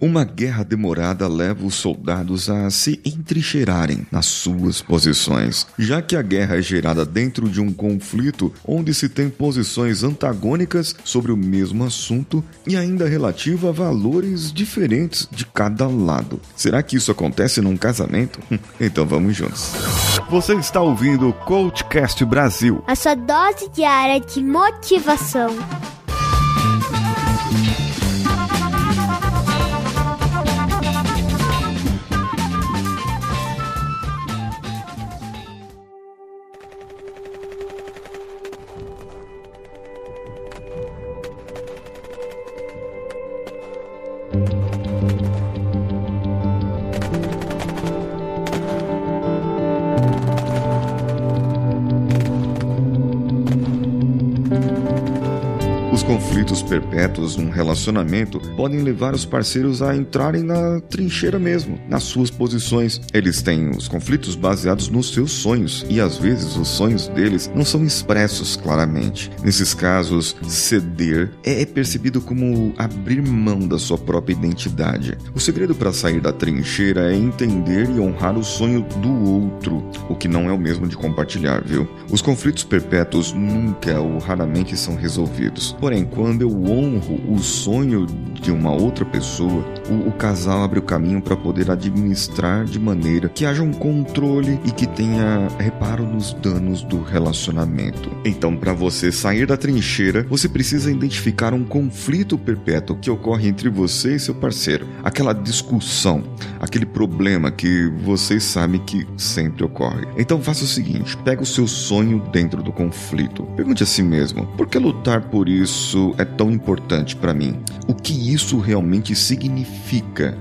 Uma guerra demorada leva os soldados a se entrincheirarem nas suas posições, já que a guerra é gerada dentro de um conflito onde se tem posições antagônicas sobre o mesmo assunto e ainda relativo a valores diferentes de cada lado. Será que isso acontece num casamento? Então vamos juntos. Você está ouvindo o Coachcast Brasil, a sua dose diária de motivação. Conflitos perpétuos num relacionamento podem levar os parceiros a entrarem na trincheira mesmo, nas suas posições. Eles têm os conflitos baseados nos seus sonhos e às vezes os sonhos deles não são expressos claramente. Nesses casos, ceder é percebido como abrir mão da sua própria identidade. O segredo para sair da trincheira é entender e honrar o sonho do outro, o que não é o mesmo de compartilhar, viu? Os conflitos perpétuos nunca ou raramente são resolvidos. Porém, quando eu honro o sonho de uma outra pessoa, o, o casal abre o caminho para poder administrar de maneira que haja um controle e que tenha reparo nos danos do relacionamento. Então, para você sair da trincheira, você precisa identificar um conflito perpétuo que ocorre entre você e seu parceiro, aquela discussão, aquele problema que vocês sabem que sempre ocorre. Então, faça o seguinte: pega o seu sonho dentro do conflito. Pergunte a si mesmo: por que lutar por isso é tão importante para mim? O que isso realmente significa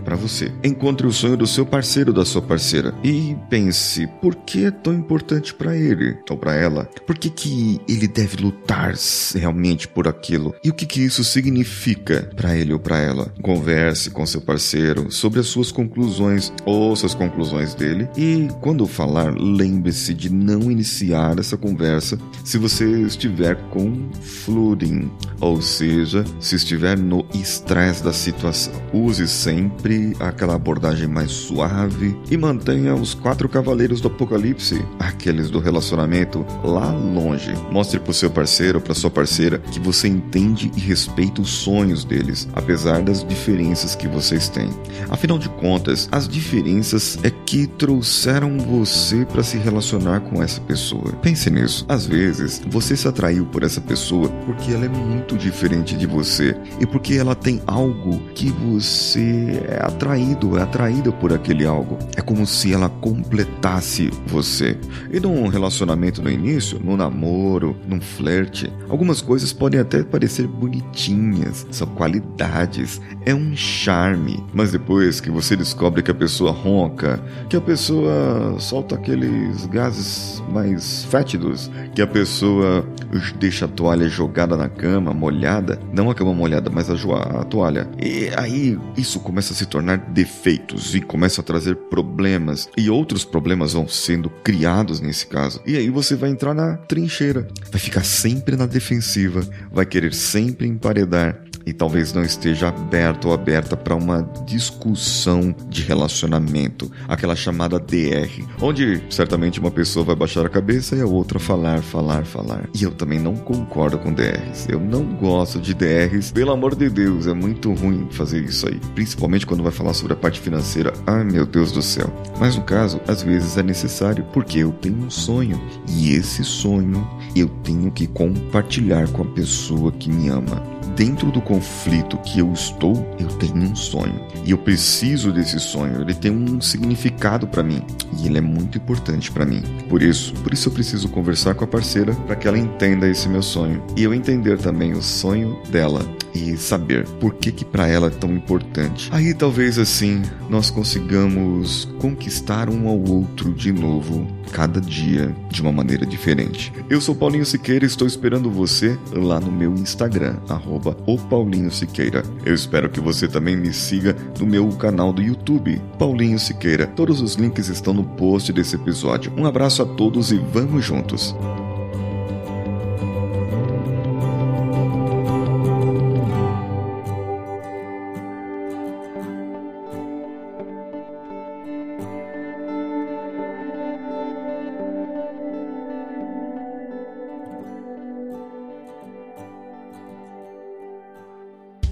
para você? Encontre o sonho do seu parceiro da sua parceira e pense: por que é tão importante para ele ou para ela? Por que, que ele deve lutar realmente por aquilo? E o que, que isso significa para ele ou para ela? Converse com seu parceiro sobre as suas conclusões, ouça as conclusões dele e, quando falar, lembre-se de não iniciar essa conversa se você estiver com flooding, ou seja, se estiver no estresse da situação. Use sempre aquela abordagem mais suave e mantenha os quatro cavaleiros do apocalipse, aqueles do relacionamento, lá longe. Mostre para o seu parceiro ou para sua parceira que você entende e respeita os sonhos deles, apesar das diferenças que vocês têm. Afinal de contas, as diferenças é que trouxeram você para se relacionar com essa pessoa. Pense nisso. Às vezes, você se atraiu por essa pessoa porque ela é muito diferente de você e porque ela tem algo que você é atraído, é atraída por aquele algo. É como se ela completasse você. E num relacionamento no início, no namoro, num flerte, algumas coisas podem até parecer bonitinhas, são qualidades, é um charme, mas depois que você descobre que a pessoa ronca, que a pessoa solta aqueles gases mais fétidos, que a pessoa deixa a toalha jogada na cama, molhada, não a cama molhada, mas a, a toalha. E aí isso começa a se tornar defeitos e começa a trazer problemas. E outros problemas vão sendo criados nesse caso. E aí você vai entrar na trincheira, vai ficar sempre na defensiva, vai querer sempre emparedar e talvez não esteja aberto ou aberta para uma discussão de relacionamento, aquela chamada DR, onde certamente uma pessoa vai baixar a cabeça e a outra falar, falar, falar. E eu também não concordo com DRs. Eu não gosto de DRs. Pelo amor de Deus, é muito ruim fazer isso aí, principalmente quando vai falar sobre a parte financeira. Ai, meu Deus do céu. Mas no caso, às vezes é necessário porque eu tenho um sonho e esse sonho eu tenho que compartilhar com a pessoa que me ama dentro do conflito que eu estou, eu tenho um sonho. E eu preciso desse sonho. Ele tem um significado para mim. E ele é muito importante para mim. Por isso, por isso eu preciso conversar com a parceira para que ela entenda esse meu sonho. E eu entender também o sonho dela e saber por que que para ela é tão importante. Aí talvez assim nós consigamos conquistar um ao outro de novo cada dia de uma maneira diferente. Eu sou Paulinho Siqueira estou esperando você lá no meu Instagram, arroba o Paulinho Siqueira. Eu espero que você também me siga no meu canal do YouTube, Paulinho Siqueira. Todos os links estão no post desse episódio. Um abraço a todos e vamos juntos!